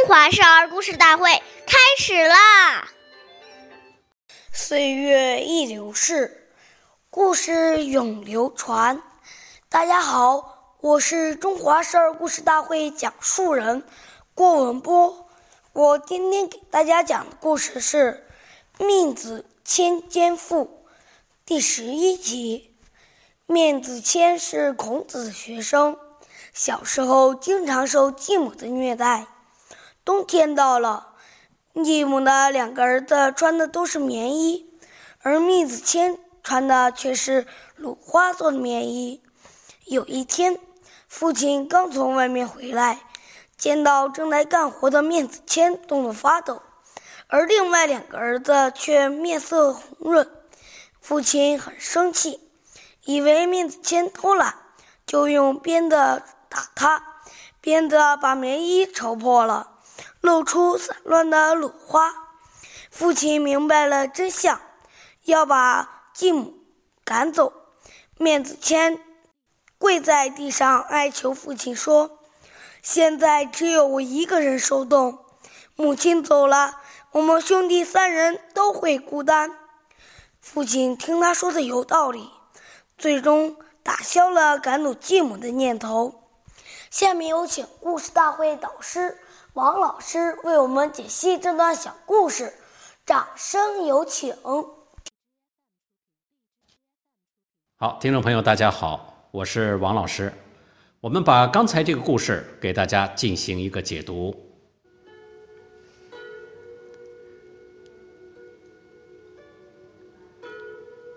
中华少儿故事大会开始啦！岁月易流逝，故事永流传。大家好，我是中华少儿故事大会讲述人郭文波。我今天给大家讲的故事是《面子谦奸妇》第十一集。面子谦是孔子的学生，小时候经常受继母的虐待。冬天到了，继母的两个儿子穿的都是棉衣，而密子谦穿的却是鲁花做的棉衣。有一天，父亲刚从外面回来，见到正在干活的面子谦，冻得发抖，而另外两个儿子却面色红润。父亲很生气，以为面子谦偷懒，就用鞭子打他，鞭子把棉衣抽破了。露出散乱的鲁花，父亲明白了真相，要把继母赶走。面子谦跪在地上哀求父亲说：“现在只有我一个人受冻，母亲走了，我们兄弟三人都会孤单。”父亲听他说的有道理，最终打消了赶走继母的念头。下面有请故事大会导师。王老师为我们解析这段小故事，掌声有请。好，听众朋友，大家好，我是王老师。我们把刚才这个故事给大家进行一个解读。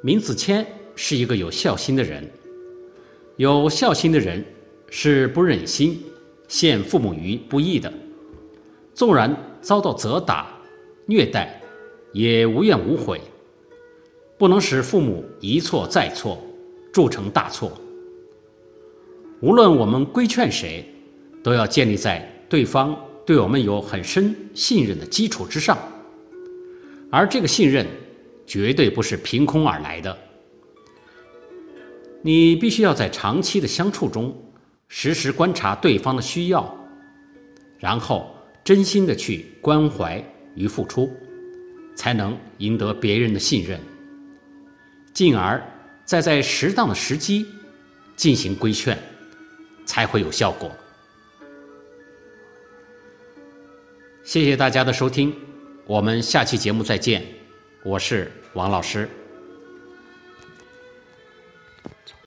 闵子骞是一个有孝心的人，有孝心的人是不忍心陷父母于不义的。纵然遭到责打、虐待，也无怨无悔，不能使父母一错再错，铸成大错。无论我们规劝谁，都要建立在对方对我们有很深信任的基础之上，而这个信任绝对不是凭空而来的。你必须要在长期的相处中，时时观察对方的需要，然后。真心的去关怀与付出，才能赢得别人的信任，进而再在适当的时机进行规劝，才会有效果。谢谢大家的收听，我们下期节目再见，我是王老师。